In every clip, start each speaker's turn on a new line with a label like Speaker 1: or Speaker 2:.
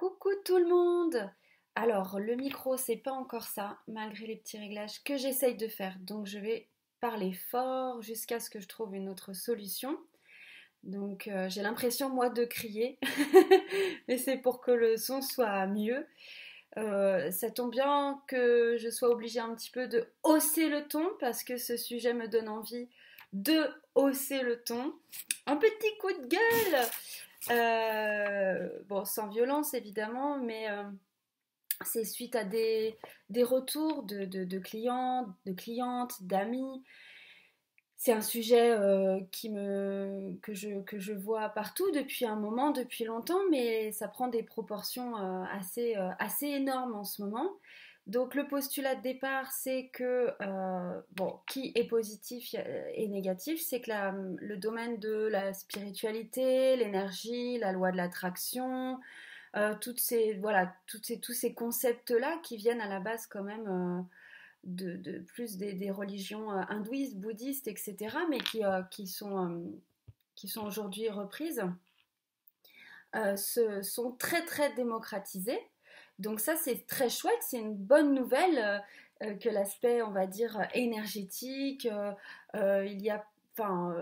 Speaker 1: Coucou tout le monde Alors, le micro, c'est pas encore ça, malgré les petits réglages que j'essaye de faire. Donc, je vais parler fort jusqu'à ce que je trouve une autre solution. Donc, euh, j'ai l'impression, moi, de crier. Mais c'est pour que le son soit mieux. Euh, ça tombe bien que je sois obligée un petit peu de hausser le ton parce que ce sujet me donne envie de hausser le ton. Un petit coup de gueule bon, sans violence évidemment, mais euh, c'est suite à des, retours de, de, clients, de clientes, d'amis. C'est un sujet euh, que, je, vois partout depuis un moment, depuis longtemps, mais ça prend des proportions assez énormes en ce moment. Donc le postulat de départ, c'est que, euh, bon, qui est positif et négatif, c'est que le domaine de la spiritualité, l'énergie, la loi de l'attraction, euh, toutes ces, voilà, toutes ces, tous ces concepts-là qui viennent à la base quand même euh, de, plus des, religions hindouistes, bouddhistes, etc., mais qui, qui sont, qui sont aujourd'hui reprises, se, sont très très démocratisées. Donc ça, c'est très chouette, c'est une bonne nouvelle euh, euh, que l'aspect, on va dire, énergétique, euh, il y a, enfin,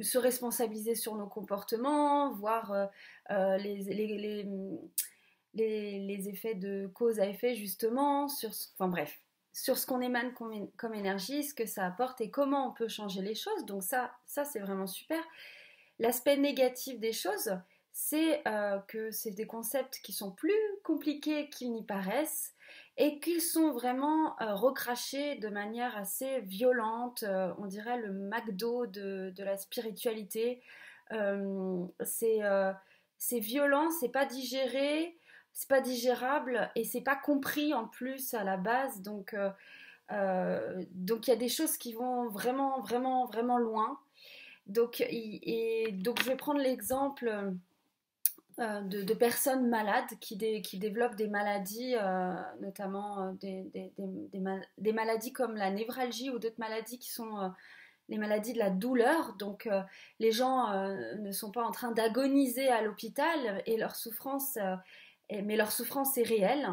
Speaker 1: se responsabiliser sur nos comportements, voir les, les, les, effets de cause à effet, justement, sur, enfin bref, sur ce qu'on émane comme, comme, énergie, ce que ça apporte et comment on peut changer les choses. Donc ça, ça c'est vraiment super. L'aspect négatif des choses, c'est euh, que c'est des concepts qui sont plus compliqués qu'ils n'y paraissent et qui sont vraiment euh, recrachés de manière assez violente, euh, on dirait le McDo de, la spiritualité. c'est violent, c'est pas digéré, c'est pas digérable et c'est pas compris en plus à la base. Donc, donc il y a des choses qui vont vraiment, vraiment, vraiment loin. Donc, et, donc je vais prendre l'exemple euh, de, personnes malades qui, qui, développent des maladies, euh, notamment euh, des, maladies comme la névralgie ou d'autres maladies qui sont les maladies de la douleur. Donc les gens ne sont pas en train d'agoniser à l'hôpital et leur souffrance, mais leur souffrance est réelle.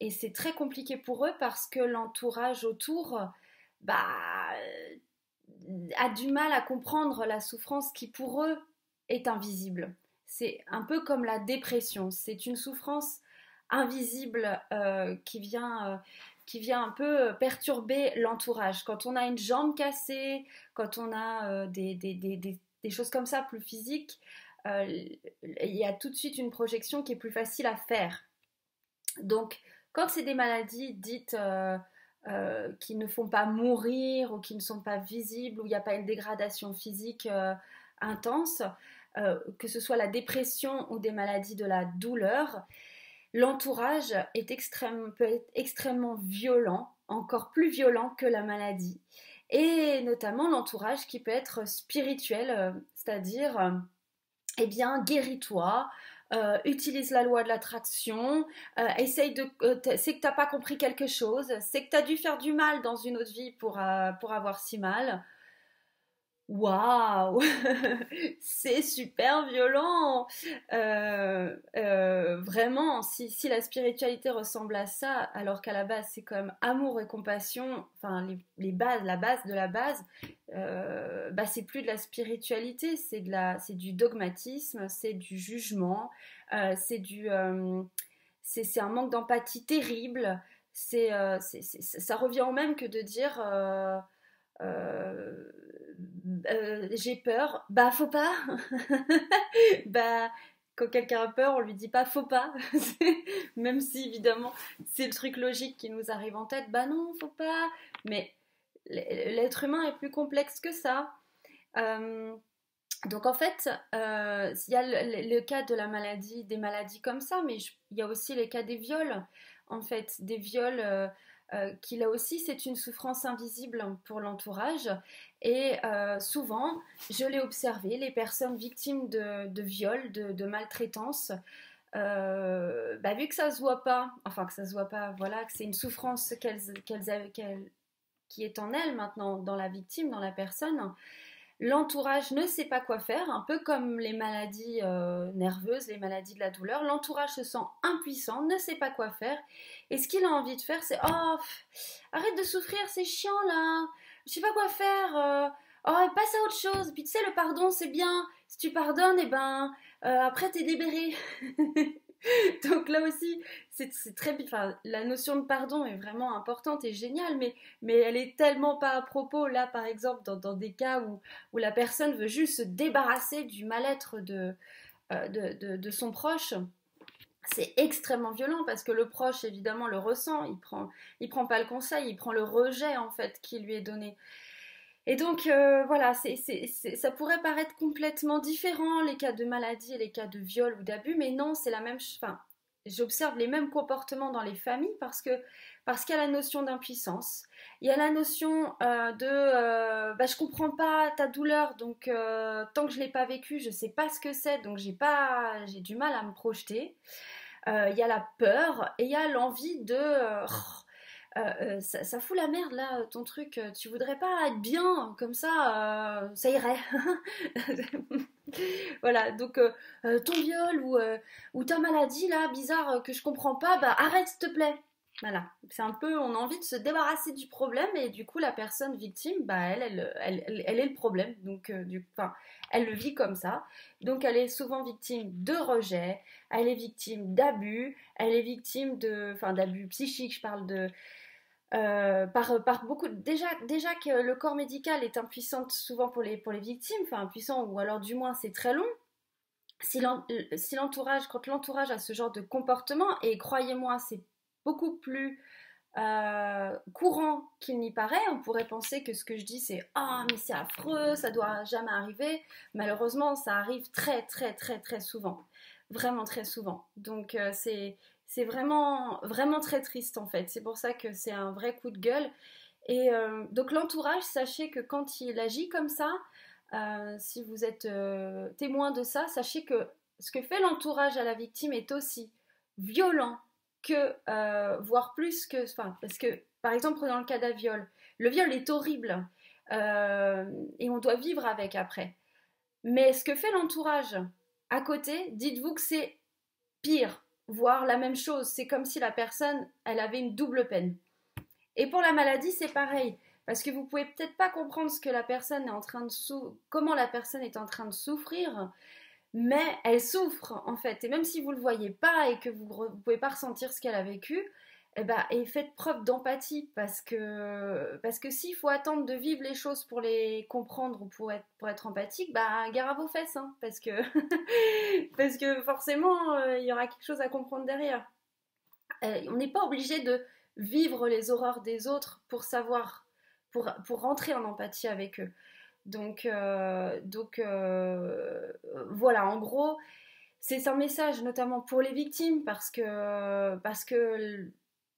Speaker 1: Et c'est très compliqué pour eux parce que l'entourage autour bah, a du mal à comprendre la souffrance qui pour eux est invisible c'est un peu comme la dépression. C'est une souffrance invisible euh, qui, vient, euh, qui vient un peu perturber l'entourage. Quand on a une jambe cassée, quand on a euh, des, des, choses comme ça plus physiques, il y a tout de suite une projection qui est plus facile à faire. Donc, quand c'est des maladies dites qui ne font pas mourir ou qui ne sont pas visibles, où il n'y a pas une dégradation physique intense, euh, que ce soit la dépression ou des maladies de la douleur, l'entourage est peut être extrêmement violent, encore plus violent que la maladie. Et notamment l'entourage qui peut être spirituel, euh, c'est-à-dire, euh, eh bien, guéris-toi, utilise la loi de l'attraction, essaye de... c'est que t'as pas compris quelque chose, c'est que tu as dû faire du mal dans une autre vie pour, pour avoir si mal, Waouh, c'est super violent. Euh, euh, vraiment, si, la spiritualité ressemble à ça, alors qu'à la base c'est comme amour et compassion, enfin les, bases, la base de la base, euh, bah c'est plus de la spiritualité, c'est de la, c'est du dogmatisme, c'est du jugement, c'est du, c'est un manque d'empathie terrible. C'est, ça revient au même que de dire euh, j'ai peur, bah faut pas. bah quand quelqu'un a peur, on lui dit pas faut pas. Même si évidemment c'est le truc logique qui nous arrive en tête, bah non, faut pas. Mais l'être humain est plus complexe que ça. Euh, donc en fait, euh, il y a le, cas de la maladie, des maladies comme ça, mais il y a aussi les cas des viols. En fait, des viols euh, qui là aussi c'est une souffrance invisible pour l'entourage. Et euh, souvent, je l'ai observé, les personnes victimes de, de viol, de, maltraitance, euh, bah, vu que ça se voit pas, enfin que ça se voit pas, voilà, que c'est une souffrance qu'elles, qui est en elles maintenant, dans la victime, dans la personne, L'entourage ne sait pas quoi faire, un peu comme les maladies euh, nerveuses, les maladies de la douleur. L'entourage se sent impuissant, ne sait pas quoi faire. Et ce qu'il a envie de faire, c'est Oh, arrête de souffrir, c'est chiant là. Je sais pas quoi faire. Euh, oh, passe à autre chose. Puis tu sais, le pardon, c'est bien. Si tu pardonnes, et eh ben, euh, après, t'es libéré. Donc là aussi, c'est très enfin, la notion de pardon est vraiment importante et géniale, mais, elle est tellement pas à propos. Là, par exemple, dans, des cas où, la personne veut juste se débarrasser du mal-être de, euh, de, de, son proche, c'est extrêmement violent parce que le proche, évidemment, le ressent. Il prend, il prend pas le conseil, il prend le rejet en fait qui lui est donné. Et donc euh, voilà, ça pourrait paraître complètement différent les cas de maladie et les cas de viol ou d'abus, mais non, c'est la même. Enfin, j'observe les mêmes comportements dans les familles parce que parce qu'il y a la notion d'impuissance, il y a la notion euh, de euh, bah, je comprends pas ta douleur, donc tant que je l'ai pas vécu, je sais pas ce que c'est, donc j'ai pas j'ai du mal à me projeter. Il y a la peur et il y a l'envie de euh, euh, ça, fout la merde là, ton truc. Euh, tu voudrais pas être bien comme ça, ça irait. voilà, donc ton viol ou, ou ta maladie là, bizarre que je comprends pas, bah arrête s'il te plaît. Voilà, c'est un peu, on a envie de se débarrasser du problème et du coup la personne victime, bah elle, elle, elle, elle, est le problème, donc du, enfin, elle le vit comme ça. Donc elle est souvent victime de rejet, elle est victime d'abus, elle est victime de, enfin d'abus psychiques, je parle de, euh, par, par, beaucoup déjà déjà que le corps médical est impuissant souvent pour les pour les victimes enfin impuissant ou alors du moins c'est très long. Si l'entourage quand l'entourage a ce genre de comportement et croyez-moi c'est beaucoup plus euh, courant qu'il n'y paraît on pourrait penser que ce que je dis c'est ah mais c'est affreux ça doit jamais arriver malheureusement ça arrive très très très très souvent. Vraiment très souvent. Donc euh, c'est c'est vraiment, vraiment très triste en fait. C'est pour ça que c'est un vrai coup de gueule. Et euh, donc l'entourage, sachez que quand il agit comme ça, euh, si vous êtes euh, témoin de ça, sachez que ce que fait l'entourage à la victime est aussi violent que, voire plus que, parce que par exemple dans le cas d'un viol, le viol est horrible et on doit vivre avec après. Mais ce que fait l'entourage à côté, dites-vous que c'est pire voir la même chose. C'est comme si la personne, elle avait une double peine. Et pour la maladie, c'est pareil. Parce que vous pouvez peut-être pas comprendre ce que la personne est en train de comment la personne est en train de souffrir, mais elle souffre en fait. Et même si vous le voyez pas et que vous ne pouvez pas ressentir ce qu'elle a vécu, eh ben, et faites preuve d'empathie parce que, parce que s'il faut attendre de vivre les choses pour les comprendre ou pour être, pour être empathique, bah, gare à vos fesses, hein, parce, que parce que forcément, euh, il y aura quelque chose à comprendre derrière. Euh, on n'est pas obligé de vivre les horreurs des autres pour savoir, pour, pour rentrer en empathie avec eux. Donc, euh, donc voilà, en gros, c'est un message notamment pour les victimes parce que, parce que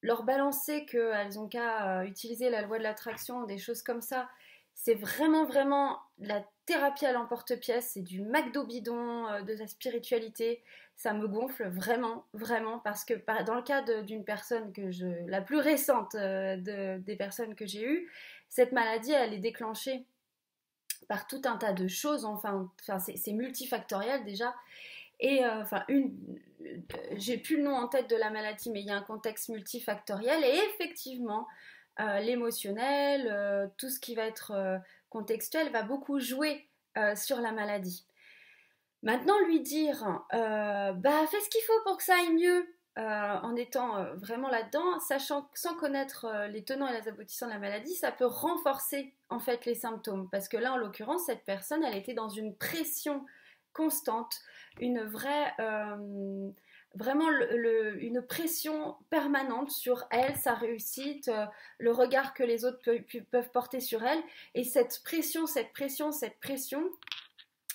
Speaker 1: leur balancer qu'elles ont qu'à euh, utiliser la loi de l'attraction, des choses comme ça, c'est vraiment, vraiment la thérapie à l'emporte-pièce, c'est du McDo bidon euh, de la spiritualité. Ça me gonfle vraiment, vraiment, parce que dans le cas d'une personne que je, la plus récente euh, des personnes que j'ai eues, cette maladie, elle est déclenchée par tout un tas de choses, enfin, enfin c'est multifactoriel déjà. Et euh, enfin, une, euh, j'ai plus le nom en tête de la maladie, mais il y a un contexte multifactoriel. Et effectivement, euh, l'émotionnel, tout ce qui va être contextuel va beaucoup jouer sur la maladie. Maintenant, lui dire, bah, fais ce qu'il faut pour que ça aille mieux, en étant vraiment là-dedans, sachant sans connaître les tenants et les aboutissants de la maladie, ça peut renforcer en fait les symptômes. Parce que là, en l'occurrence, cette personne, elle était dans une pression constante une vraie, euh, vraiment une pression permanente sur elle, sa réussite, euh, le regard que les autres peuvent porter sur elle. Et cette pression, cette pression, cette pression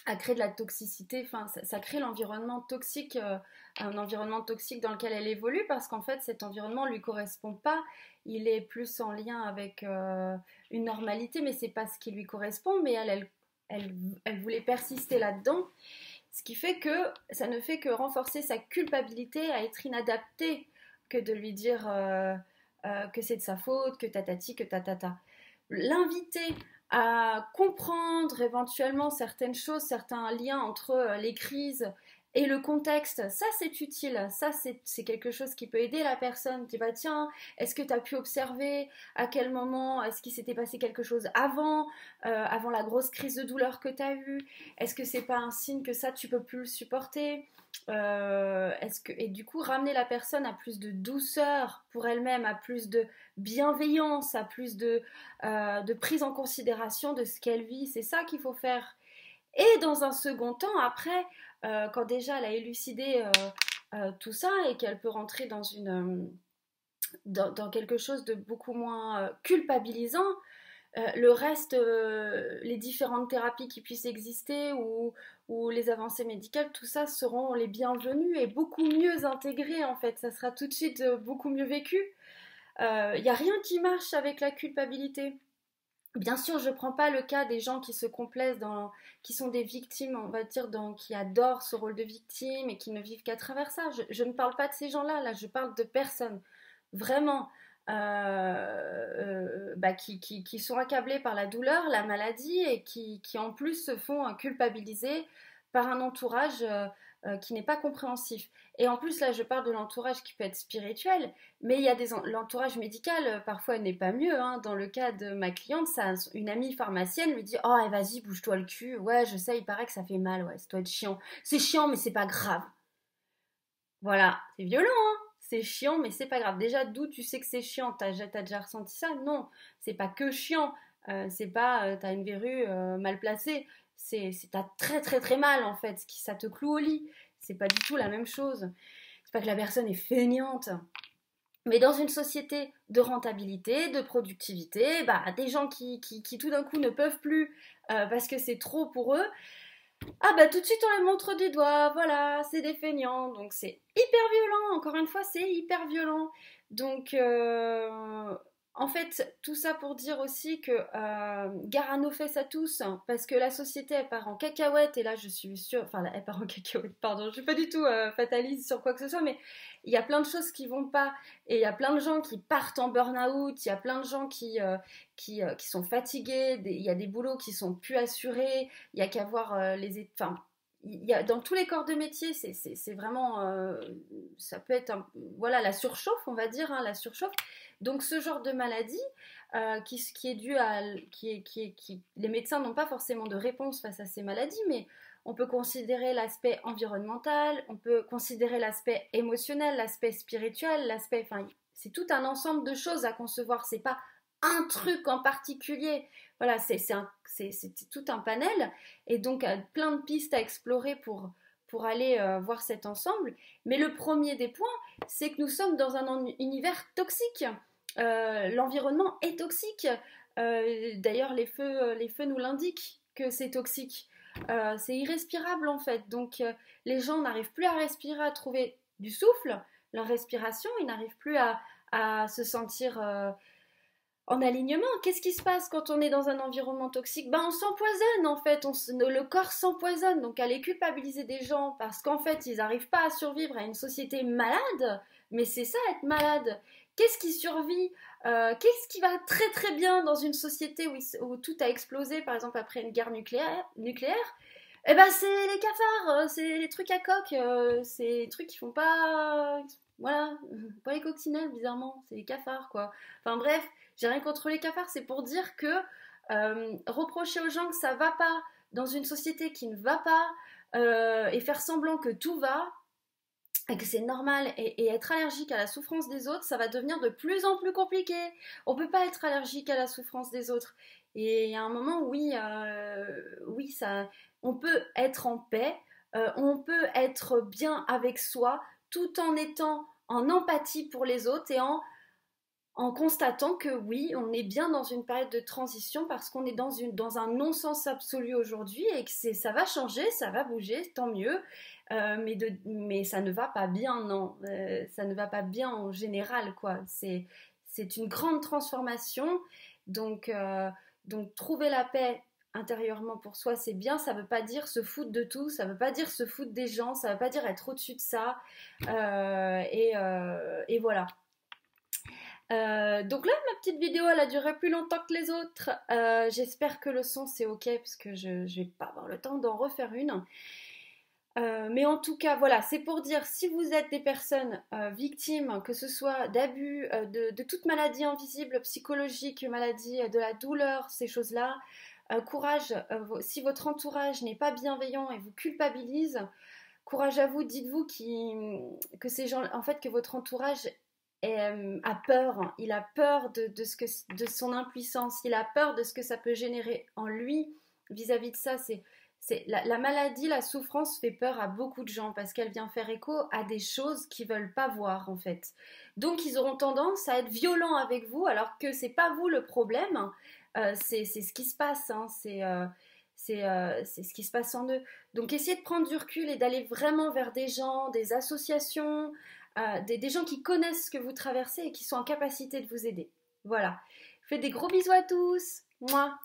Speaker 1: a créé de la toxicité, enfin ça, crée l'environnement toxique, euh, un environnement toxique dans lequel elle évolue parce qu'en fait cet environnement ne lui correspond pas, il est plus en lien avec une normalité mais c'est pas ce qui lui correspond. Mais elle, elle, elle, voulait persister là-dedans ce qui fait que ça ne fait que renforcer sa culpabilité à être inadapté que de lui dire euh, euh, que c'est de sa faute, que tatati, que tatata. L'inviter à comprendre éventuellement certaines choses, certains liens entre les crises et le contexte, ça c'est utile, ça c'est quelque chose qui peut aider la personne. Tu vas, tiens, est-ce que tu as pu observer à quel moment, est-ce qu'il s'était passé quelque chose avant, euh, avant la grosse crise de douleur que tu as eue? Est-ce que c'est pas un signe que ça tu peux plus le supporter? Euh, est-ce que, et du coup, ramener la personne à plus de douceur pour elle-même, à plus de bienveillance, à plus de, euh, de prise en considération de ce qu'elle vit, c'est ça qu'il faut faire. Et dans un second temps, après, euh, quand déjà elle a élucidé euh, euh, tout ça et qu'elle peut rentrer dans, une, dans, quelque chose de beaucoup moins culpabilisant, le reste, les différentes thérapies qui puissent exister ou, ou, les avancées médicales, tout ça seront les bienvenues et beaucoup mieux intégrées en fait. Ça sera tout de suite beaucoup mieux vécu. Il n'y a rien qui marche avec la culpabilité. Bien sûr, je ne prends pas le cas des gens qui se complaisent dans, qui sont des victimes, on va dire, dans, qui adorent ce rôle de victime et qui ne vivent qu'à travers ça. Je, ne parle pas de ces gens-là, là, je parle de personnes vraiment euh, euh, bah, qui, sont accablées par la douleur, la maladie et qui, en plus se font culpabiliser par un entourage euh, qui n'est pas compréhensif. Et en plus, là, je parle de l'entourage qui peut être spirituel, mais il y a l'entourage médical, euh, parfois, n'est pas mieux. Hein. Dans le cas de ma cliente, ça, une amie pharmacienne lui dit Oh, eh, vas-y, bouge-toi le cul. Ouais, je sais, il paraît que ça fait mal. Ouais, ça doit être chiant. C'est chiant, mais c'est pas grave. Voilà, c'est violent, hein c'est chiant, mais c'est pas grave. Déjà, d'où tu sais que c'est chiant? T'as as déjà ressenti ça? Non, c'est pas que chiant. Euh, c'est pas t'as une verrue mal placée c'est t'as très très très mal en fait, ça te cloue au lit. C'est pas du tout la même chose. C'est pas que la personne est feignante. Mais dans une société de rentabilité, de productivité, bah, des gens qui, qui, tout d'un coup ne peuvent plus euh, parce que c'est trop pour eux, ah bah tout de suite on les montre du doigt, voilà, c'est des feignants, donc c'est hyper violent, encore une fois c'est hyper violent. Donc euh, en fait, tout ça pour dire aussi que euh, gare nos fesses à tous, hein, parce que la société elle part en cacahuète, et là je suis sûre, enfin elle part en cacahuète, pardon, je suis pas du tout euh, fataliste sur quoi que ce soit, mais il y a plein de choses qui vont pas, et il y a plein de gens qui partent en burn-out, il y a plein de gens qui, euh, euh, sont fatigués, il y a des boulots qui sont plus assurés, il y a qu'à voir les... Enfin, dans tous les corps de métier, c'est vraiment, ça peut être, voilà, la surchauffe, on va dire, hein, la surchauffe. Donc ce genre de maladie, euh, qui, est dû à... Les médecins n'ont pas forcément de réponse face à ces maladies, mais on peut considérer l'aspect environnemental, on peut considérer l'aspect émotionnel, l'aspect spirituel, l'aspect... Enfin, c'est tout un ensemble de choses à concevoir, c'est pas un truc en particulier. Voilà, c'est tout un panel, et donc euh, plein de pistes à explorer pour, aller euh, voir cet ensemble. Mais le premier des points, c'est que nous sommes dans un univers toxique. Euh, l'environnement est toxique. D'ailleurs, les feux, les feux nous l'indiquent que c'est toxique. c'est irrespirable en fait. Donc les gens n'arrivent plus à respirer, à trouver du souffle, leur respiration, ils n'arrivent plus à, se sentir en alignement. Qu'est-ce qui se passe quand on est dans un environnement toxique? Ben, On s'empoisonne en fait, on le corps s'empoisonne. Donc aller culpabiliser des gens parce qu'en fait ils n'arrivent pas à survivre à une société malade, mais c'est ça être malade. Qu'est-ce qui survit? Euh, Qu'est-ce qui va très très bien dans une société où, tout a explosé, par exemple après une guerre nucléaire, nucléaire? Eh ben c'est les cafards, euh, c'est les trucs à coque, euh, c'est les trucs qui font pas... Voilà, pas les coccinelles bizarrement, c'est les cafards quoi. Enfin bref, j'ai rien contre les cafards, c'est pour dire que euh, reprocher aux gens que ça va pas dans une société qui ne va pas euh, et faire semblant que tout va et que c'est normal et, être allergique à la souffrance des autres, ça va devenir de plus en plus compliqué. On peut pas être allergique à la souffrance des autres. Et il y a un moment, oui, euh, oui, ça, on peut être en paix, on peut être bien avec soi, tout en étant en empathie pour les autres et en en constatant que oui, on est bien dans une période de transition parce qu'on est dans, une, dans un non-sens absolu aujourd'hui et que ça va changer, ça va bouger, tant mieux. Euh, mais, de, mais ça ne va pas bien, non. Euh, ça ne va pas bien en général, quoi. C'est, c'est une grande transformation. Donc, euh, donc, trouver la paix intérieurement pour soi, c'est bien. Ça ne veut pas dire se foutre de tout, ça ne veut pas dire se foutre des gens, ça ne veut pas dire être au-dessus de ça. et voilà. Euh, donc là, ma petite vidéo, elle a duré plus longtemps que les autres. Euh, j'espère que le son c'est ok parce que je, ne vais pas avoir le temps d'en refaire une. Euh, mais en tout cas, voilà, c'est pour dire si vous êtes des personnes victimes, que ce soit d'abus, de, de, toute maladie invisible, psychologique, maladie de la douleur, ces choses-là, courage. si votre entourage n'est pas bienveillant et vous culpabilise, courage à vous. Dites-vous que ces gens, en fait, que votre entourage euh, a peur, il a peur de, ce que, de son impuissance, il a peur de ce que ça peut générer en lui vis-à-vis de ça. C'est, c'est la, maladie, la souffrance fait peur à beaucoup de gens parce qu'elle vient faire écho à des choses qu'ils veulent pas voir en fait. Donc ils auront tendance à être violents avec vous alors que c'est pas vous le problème, euh, c'est, ce qui se passe, hein. c'est euh, c'est ce qui se passe en eux. Donc essayez de prendre du recul et d'aller vraiment vers des gens, des associations, des, gens qui connaissent ce que vous traversez et qui sont en capacité de vous aider. Voilà. Fais des gros bisous à tous. Moi.